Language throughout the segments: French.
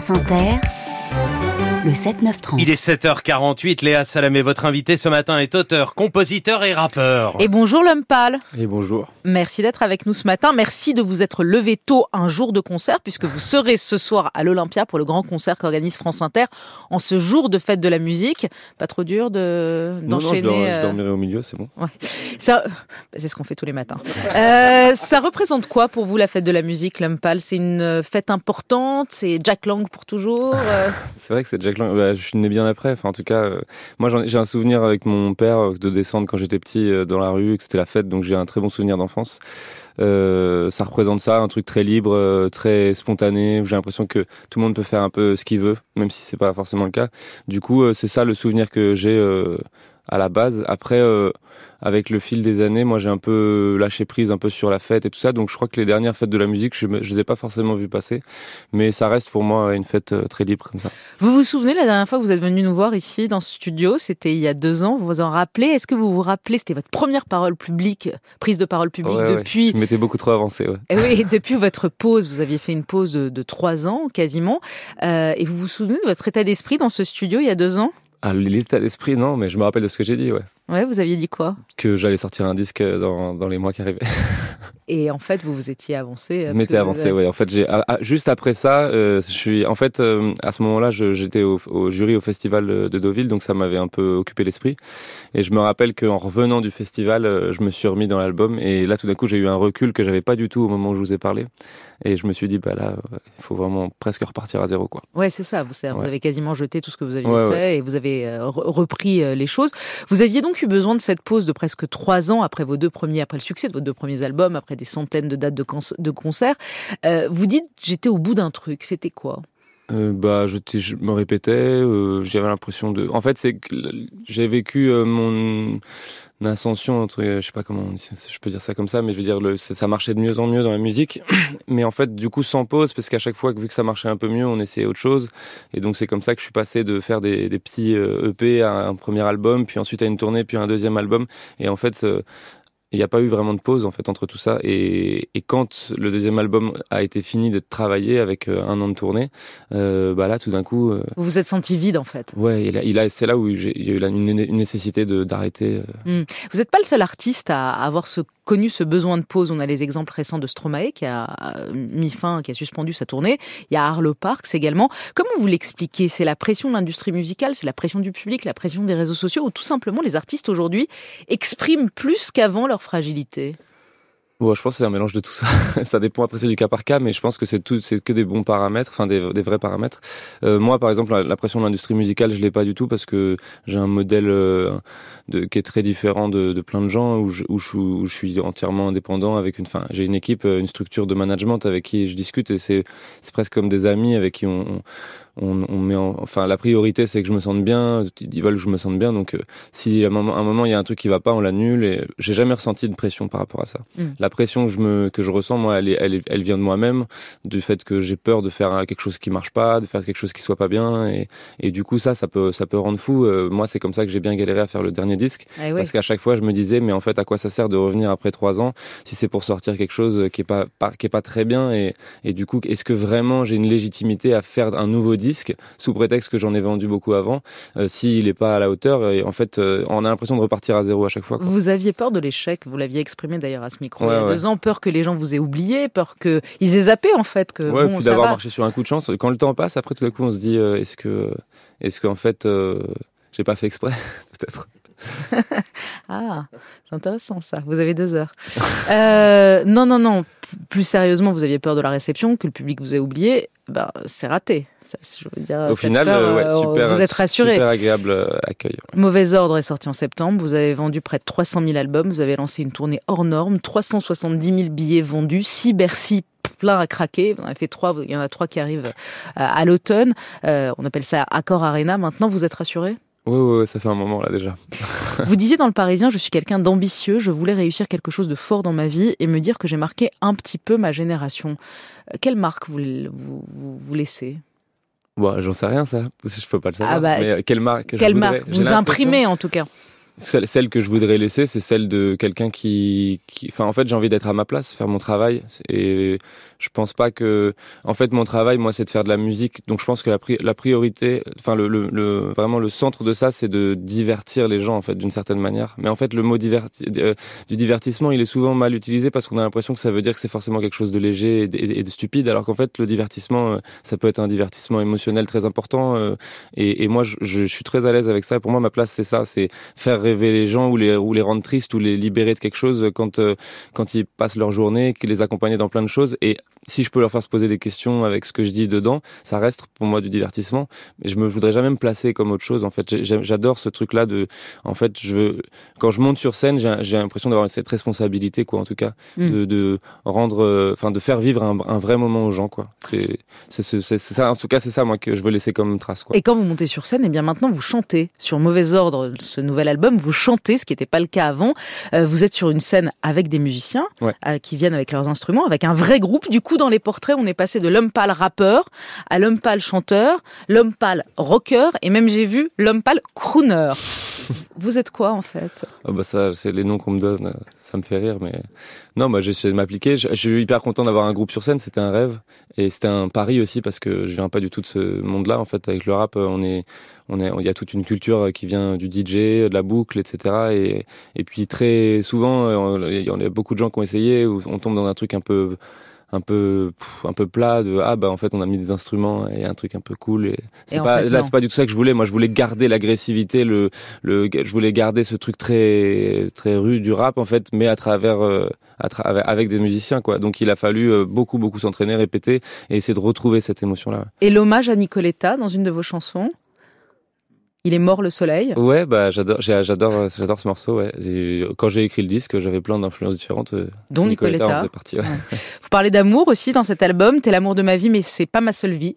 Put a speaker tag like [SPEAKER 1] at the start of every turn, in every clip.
[SPEAKER 1] France Inter, le 7-9-30.
[SPEAKER 2] Il est 7h48, Léa Salamé, votre invité ce matin est auteur, compositeur et rappeur.
[SPEAKER 3] Et bonjour l'homme pâle.
[SPEAKER 4] Et bonjour.
[SPEAKER 3] Merci d'être avec nous ce matin. Merci de vous être levé tôt un jour de concert puisque vous serez ce soir à l'Olympia pour le grand concert qu'organise France Inter en ce jour de fête de la musique. Pas trop dur de d'enchaîner.
[SPEAKER 4] Non, non, je,
[SPEAKER 3] euh,
[SPEAKER 4] je dormirai au milieu, c'est bon.
[SPEAKER 3] Ouais. Ça, bah, c'est ce qu'on fait tous les matins. Euh, ça représente quoi pour vous la fête de la musique, l'homme pâle? C'est une fête importante? C'est Jack Lang pour toujours? Euh
[SPEAKER 4] C'est vrai que c'est Jack Bah, je suis né bien après. Enfin, en tout cas, euh, moi j'ai un souvenir avec mon père euh, de descendre quand j'étais petit euh, dans la rue, que c'était la fête, donc j'ai un très bon souvenir d'enfance. Ça représente ça, un truc très libre, très spontané. J'ai l'impression que tout le monde peut faire un peu ce qu'il veut, même si c'est pas forcément le cas. Du coup, c'est ça le souvenir que j'ai à la base. Après, euh, avec le fil des années, moi j'ai un peu lâché prise un peu sur la fête et tout ça. Donc je crois que les dernières fêtes de la musique, je, je les ai pas forcément vues passer, mais ça reste pour moi une fête euh, très libre comme ça.
[SPEAKER 3] Vous vous souvenez la dernière fois que vous êtes venu nous voir ici dans ce studio? C'était il y a deux ans. Vous vous en rappelez? Est-ce que vous vous rappelez? C'était votre première parole publique, prise de parole publique
[SPEAKER 4] Ouais, ouais.
[SPEAKER 3] depuis.
[SPEAKER 4] Je m'étais beaucoup trop avancé. Ouais.
[SPEAKER 3] Eh oui, depuis votre pause, vous aviez fait une pause de, de trois ans quasiment. Euh, et vous vous souvenez de votre état d'esprit dans ce studio il y a deux ans?
[SPEAKER 4] Ah, l'état d'esprit, non, mais je me rappelle de ce que j'ai dit, ouais.
[SPEAKER 3] Ouais, vous aviez dit quoi
[SPEAKER 4] Que j'allais sortir un disque dans, dans les mois qui arrivaient.
[SPEAKER 3] Et en fait, vous vous étiez avancé.
[SPEAKER 4] Je m'étais avancé, ouais. En fait, j'ai ah, ah, juste après ça, euh, je suis, en fait, euh, à ce moment-là, j'étais au, au jury au festival de Deauville, donc ça m'avait un peu occupé l'esprit. Et je me rappelle qu'en revenant du festival, euh, je me suis remis dans l'album, et là, tout d'un coup, j'ai eu un recul que j'avais pas du tout au moment où je vous ai parlé. Et je me suis dit, bah là, euh, il faut vraiment presque repartir à zéro, quoi.
[SPEAKER 3] Ouais, c'est ça. Vous, c'est- vous
[SPEAKER 4] Ouais.
[SPEAKER 3] avez quasiment jeté tout ce que vous aviez
[SPEAKER 4] Ouais,
[SPEAKER 3] fait
[SPEAKER 4] ouais.
[SPEAKER 3] et vous avez euh, re- repris euh, les choses. Vous aviez donc eu besoin de cette pause de presque trois ans après vos deux premiers, après le succès de vos deux premiers albums, après des centaines de dates de, con- de concerts. Euh, vous dites, j'étais au bout d'un truc. C'était quoi?
[SPEAKER 4] Euh, bah, je, me répétais, euh, j'avais l'impression de. En fait, c'est que j'ai vécu mon ascension entre, euh, je sais pas comment je peux dire ça comme ça, mais je veux dire, le, ça marchait de mieux en mieux dans la musique, mais en fait, du coup, sans pause, parce qu'à chaque fois, vu que ça marchait un peu mieux, on essayait autre chose, et donc c'est comme ça que je suis passé de faire des, des petits euh, EP à un premier album, puis ensuite à une tournée, puis à un deuxième album, et en fait. Il n'y a pas eu vraiment de pause en fait entre tout ça et, et quand le deuxième album a été fini d'être travaillé avec euh, un an de tournée, euh, bah là tout d'un coup, euh,
[SPEAKER 3] Vous vous êtes senti vide en fait.
[SPEAKER 4] ouais, il a, il a- c'est là où il y a eu une, une nécessité de d'arrêter. euh.
[SPEAKER 3] Vous n'êtes pas le seul artiste à avoir ce, connu ce besoin de pause. On a les exemples récents de Stromae qui a mis fin, qui a suspendu sa tournée. Il y a Arlo Parks également. Comment vous l'expliquez? C'est la pression de l'industrie musicale, c'est la pression du public, la pression des réseaux sociaux, ou tout simplement les artistes aujourd'hui expriment plus qu'avant leur fragilité
[SPEAKER 4] Ouais, je pense que c'est un mélange de tout ça. ça dépend après c'est du cas par cas, mais je pense que c'est tout, c'est que des bons paramètres, enfin des, vrais paramètres. Euh, moi, par exemple, la, pression de l'industrie musicale, je l'ai pas du tout parce que j'ai un modèle euh, qui est très différent de, plein de gens où je, suis entièrement indépendant avec une, j'ai une équipe, euh, une structure de management avec qui je discute et c'est, presque comme des amis avec qui on, on met en, enfin la priorité c'est que je me sente bien ils veulent que je me sente bien donc euh, si à un moment, un moment il y a un truc qui va pas on l'annule et j'ai jamais ressenti de pression par rapport à ça.
[SPEAKER 3] Mm.
[SPEAKER 4] la pression que je me que je ressens moi elle est, elle, elle vient de moi-même du fait que j'ai peur de faire quelque chose qui marche pas de faire quelque chose qui soit pas bien et, et du coup ça ça peut ça peut rendre fou. Euh, moi c'est comme ça que j'ai bien galéré à faire le dernier disque
[SPEAKER 3] Eh
[SPEAKER 4] parce qu'à chaque fois je me disais mais en fait à quoi ça sert de revenir après trois ans si c'est pour sortir quelque chose qui est pas, pas- qui est pas très bien et, et du coup est-ce que vraiment j'ai une légitimité à faire un nouveau disque sous prétexte que j'en ai vendu beaucoup avant euh, s'il est pas à la hauteur et en fait euh, on a l'impression de repartir à zéro à chaque fois quoi.
[SPEAKER 3] Vous aviez peur de l'échec, vous l'aviez exprimé d'ailleurs à ce micro il y a
[SPEAKER 4] Ouais, ouais.
[SPEAKER 3] deux ans, peur que les gens vous aient oublié, peur qu'ils aient zappé en fait, que
[SPEAKER 4] ouais
[SPEAKER 3] bon,
[SPEAKER 4] puis
[SPEAKER 3] ça
[SPEAKER 4] d'avoir marché sur un coup de chance quand le temps passe après tout à coup on se dit euh, est-ce que est-ce qu'en fait j'ai pas fait exprès peut-être
[SPEAKER 3] Ah, c'est intéressant ça. Vous avez deux heures. Euh, non, non, non. Plus sérieusement, vous aviez peur de la réception, que le public vous ait oublié. Ben, c'est raté. Ça, je veux dire,
[SPEAKER 4] au final
[SPEAKER 3] peur,
[SPEAKER 4] euh, ouais,
[SPEAKER 3] euh,
[SPEAKER 4] super
[SPEAKER 3] vous êtes rassuré.
[SPEAKER 4] super agréable accueil
[SPEAKER 3] Mauvais ordre est sorti en septembre. Vous avez vendu près de 300 000 albums. Vous avez lancé une tournée hors norme. 370 000 billets vendus. 6 Bercy plein à craquer. Vous en avez fait trois. Il y en a trois qui arrivent à l'automne. Euh, on appelle ça Accor Arena. Maintenant, vous êtes rassuré?
[SPEAKER 4] Ouais ouais ça fait un moment là déjà
[SPEAKER 3] Vous disiez dans le Parisien, je suis quelqu'un d'ambitieux, je voulais réussir quelque chose de fort dans ma vie et me dire que j'ai marqué un petit peu ma génération. Euh, Quelle marque vous, vous, vous, laissez?
[SPEAKER 4] Bon, j'en sais rien ça, je peux pas le savoir.
[SPEAKER 3] Ah bah,
[SPEAKER 4] mais euh, quelle marque
[SPEAKER 3] Quelle marque Vous imprimez en tout cas.
[SPEAKER 4] celle, celle que je voudrais laisser, c'est celle de quelqu'un qui, qui, enfin, en fait, j'ai envie d'être à ma place, faire mon travail. Et je pense pas que, en fait, mon travail, moi, c'est de faire de la musique. Donc, je pense que la, pri la priorité, enfin, le, le, le, vraiment le centre de ça, c'est de divertir les gens, en fait, d'une certaine manière. Mais en fait, le mot diverti euh, du divertissement, il est souvent mal utilisé parce qu'on a l'impression que ça veut dire que c'est forcément quelque chose de léger et de, stupide, alors qu'en fait, le divertissement, euh, ça peut être un divertissement émotionnel très important. Euh, et, moi, je, je, suis très à l'aise avec ça. Pour moi, ma place, c'est ça, c'est faire rêver les gens ou les, ou les rendre tristes ou les libérer de quelque chose quand, quand ils passent leur journée, qu'ils les accompagnent dans plein de choses. Et si je peux leur faire se poser des questions avec ce que je dis dedans, ça reste pour moi du divertissement. Mais je me voudrais jamais me placer comme autre chose. En fait, j'adore ce truc-là de, en fait, je veux, quand je monte sur scène, j'ai l'impression d'avoir cette responsabilité, quoi, en tout cas, mm. de, de, rendre, euh, enfin, de faire vivre un, un, vrai moment aux gens, quoi. C'est ça, en tout cas, c'est ça, moi, que je veux laisser comme trace, quoi.
[SPEAKER 3] Et quand vous montez sur scène, et eh bien maintenant, vous chantez. Sur Mauvais Ordre, ce nouvel album, vous chantez, ce qui n'était pas le cas avant. Euh, vous êtes sur une scène avec des musiciens
[SPEAKER 4] ouais.
[SPEAKER 3] euh, qui viennent avec leurs instruments, avec un vrai groupe. Du coup, dans les portraits, on est passé de l'homme pâle rappeur à l'homme pâle chanteur, l'homme pâle rocker, et même j'ai vu l'homme pâle crooner. Vous êtes quoi en fait?
[SPEAKER 4] Ah bah ça, c'est les noms qu'on me donne, ça me fait rire, mais non, moi j'ai essayé de m'appliquer. Je, je, suis hyper content d'avoir un groupe sur scène, c'était un rêve et c'était un pari aussi parce que je viens pas du tout de ce monde-là. En fait, avec le rap, on est, on est, il y a toute une culture qui vient du DJ, de la boucle, etc. Et, et puis très souvent, il y a beaucoup de gens qui ont essayé, on tombe dans un truc un peu un peu un peu plat de ah bah en fait on a mis des instruments et un truc un peu cool et c'est pas fait, là c'est pas du tout ça que je voulais. Moi je voulais garder l'agressivité le le je voulais garder ce truc très très rude du rap en fait mais à travers euh, à tra avec des musiciens quoi. Donc il a fallu euh, beaucoup beaucoup s'entraîner répéter et essayer de retrouver cette émotion là
[SPEAKER 3] et l'hommage à Nicoletta dans une de vos chansons il est mort le soleil.
[SPEAKER 4] Ouais, bah j'adore, j'adore, j'adore ce morceau. Ouais. Quand j'ai écrit le disque, j'avais plein d'influences différentes.
[SPEAKER 3] Euh, Dont Nicoletta,
[SPEAKER 4] Nicoletta. En partie, ouais.
[SPEAKER 3] Ouais. Vous parlez d'amour aussi dans cet album. T'es l'amour de ma vie, mais c'est pas ma seule vie.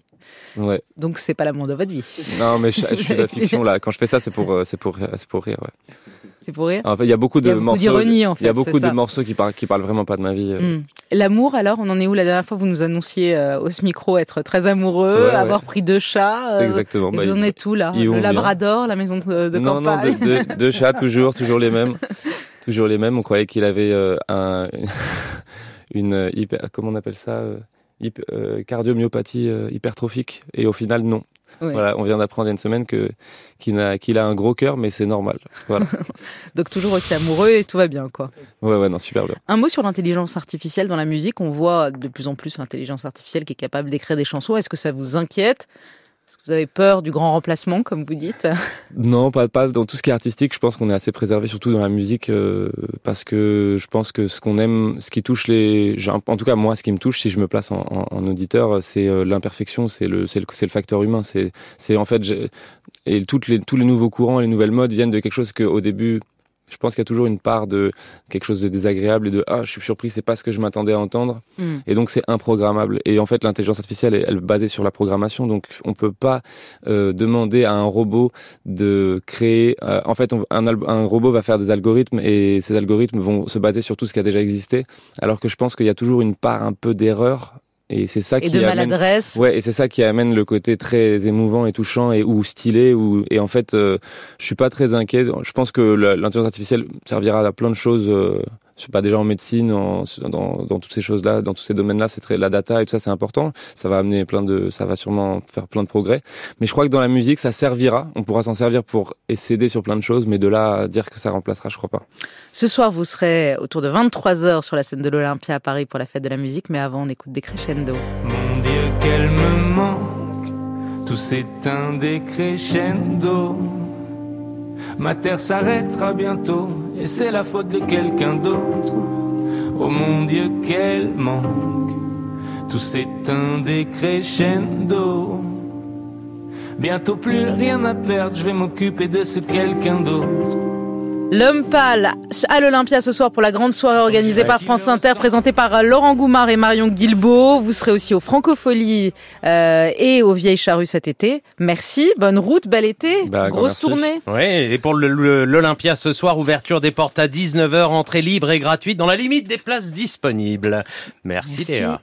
[SPEAKER 4] Ouais.
[SPEAKER 3] Donc c'est pas l'amour de votre vie.
[SPEAKER 4] Non, mais je, je suis de la fiction là. Quand je fais ça, c'est pour, c'est pour, c'est pour rire. Ouais.
[SPEAKER 3] C'est pour rire.
[SPEAKER 4] En fait, il y a beaucoup de
[SPEAKER 3] a beaucoup
[SPEAKER 4] morceaux.
[SPEAKER 3] d'ironie en fait.
[SPEAKER 4] Il y a beaucoup de
[SPEAKER 3] ça.
[SPEAKER 4] morceaux qui parlent, qui parlent vraiment pas de ma vie. euh.
[SPEAKER 3] Mm. L'amour, alors, on en est où la dernière fois Vous nous annonciez euh, au ce micro être très amoureux,
[SPEAKER 4] Ouais,
[SPEAKER 3] avoir pris deux chats. euh,
[SPEAKER 4] Exactement.
[SPEAKER 3] et
[SPEAKER 4] Bah,
[SPEAKER 3] vous en êtes où là Le
[SPEAKER 4] vont bien.
[SPEAKER 3] Labrador, la maison de, de
[SPEAKER 4] non, non, deux, deux, deux chats toujours, toujours les mêmes, toujours les mêmes. On croyait qu'il avait euh, un, une euh, hyper, comment on appelle ça, euh, euh, cardiomyopathie euh, hypertrophique. Et au final, non.
[SPEAKER 3] Ouais.
[SPEAKER 4] Voilà, on vient d'apprendre il y a une semaine que qu'il a, qu'il a un gros cœur, mais c'est normal. Voilà.
[SPEAKER 3] Donc toujours aussi amoureux et tout va bien quoi.
[SPEAKER 4] Ouais, ouais, non, super bien.
[SPEAKER 3] Un mot sur l'intelligence artificielle dans la musique. On voit de plus en plus l'intelligence artificielle qui est capable d'écrire des chansons. Est-ce que ça vous inquiète? Est-ce que vous avez peur du grand remplacement, comme vous dites
[SPEAKER 4] Non, pas, dans tout ce qui est artistique. Je pense qu'on est assez préservé, surtout dans la musique, euh, parce que je pense que ce qu'on aime, ce qui touche les, en tout cas moi, ce qui me touche, si je me place en, auditeur, c'est euh, l'imperfection, c'est le, facteur humain. En fait, et tous les nouveaux courants, les nouvelles modes viennent de quelque chose que au début. Je pense qu'il y a toujours une part de quelque chose de désagréable et de ah je suis surpris c'est pas ce que je m'attendais à entendre
[SPEAKER 3] Mm.
[SPEAKER 4] et donc c'est improgrammable. Et en fait, l'intelligence artificielle, elle, elle est basée sur la programmation, donc on peut pas euh, demander à un robot de créer. euh, en fait, on- un, un robot va faire des algorithmes et ces algorithmes vont se baser sur tout ce qui a déjà existé. Alors que je pense qu'il y a toujours une part un peu d'erreur. Et c'est ça
[SPEAKER 3] Et
[SPEAKER 4] qui
[SPEAKER 3] de
[SPEAKER 4] amène.
[SPEAKER 3] maladresse
[SPEAKER 4] Ouais, et c'est ça qui amène le côté très émouvant et touchant et ou stylé ou et en fait, euh, je suis pas très inquiet. Je pense que l'intelligence artificielle servira à plein de choses. Euh, je sais pas déjà en médecine, en, dans, dans toutes ces choses-là, dans tous ces domaines-là, c'est très la data et tout ça, c'est important. Ça va amener plein de, ça va sûrement faire plein de progrès. Mais je crois que dans la musique, ça servira. On pourra s'en servir pour s'aider sur plein de choses, mais de là à dire que ça remplacera, je crois pas.
[SPEAKER 3] Ce soir, vous serez autour de 23h sur la scène de l'Olympia à Paris pour la fête de la musique, mais avant, on écoute des crescendo.
[SPEAKER 5] Mon Dieu, qu'elle me manque. Tout s'éteint des crescendo. Ma terre s'arrêtera bientôt et c'est la faute de quelqu'un d'autre. Oh mon Dieu, qu'elle manque. Tout s'éteint des crescendo. Bientôt plus rien à perdre, je vais m'occuper de ce quelqu'un d'autre.
[SPEAKER 3] L'homme pâle à l'Olympia ce soir pour la grande soirée organisée par France Inter, présentée par Laurent Goumard et Marion Guilbeault. Vous serez aussi au Francofolie euh, et au Vieilles Charrues cet été. Merci, bonne route, bel été,
[SPEAKER 4] Bah,
[SPEAKER 3] grosse tournée.
[SPEAKER 2] Ouais, et pour l'Olympia ce soir, ouverture des portes à 19h, entrée libre et gratuite dans la limite des places disponibles. Merci,
[SPEAKER 3] Merci.
[SPEAKER 2] Léa.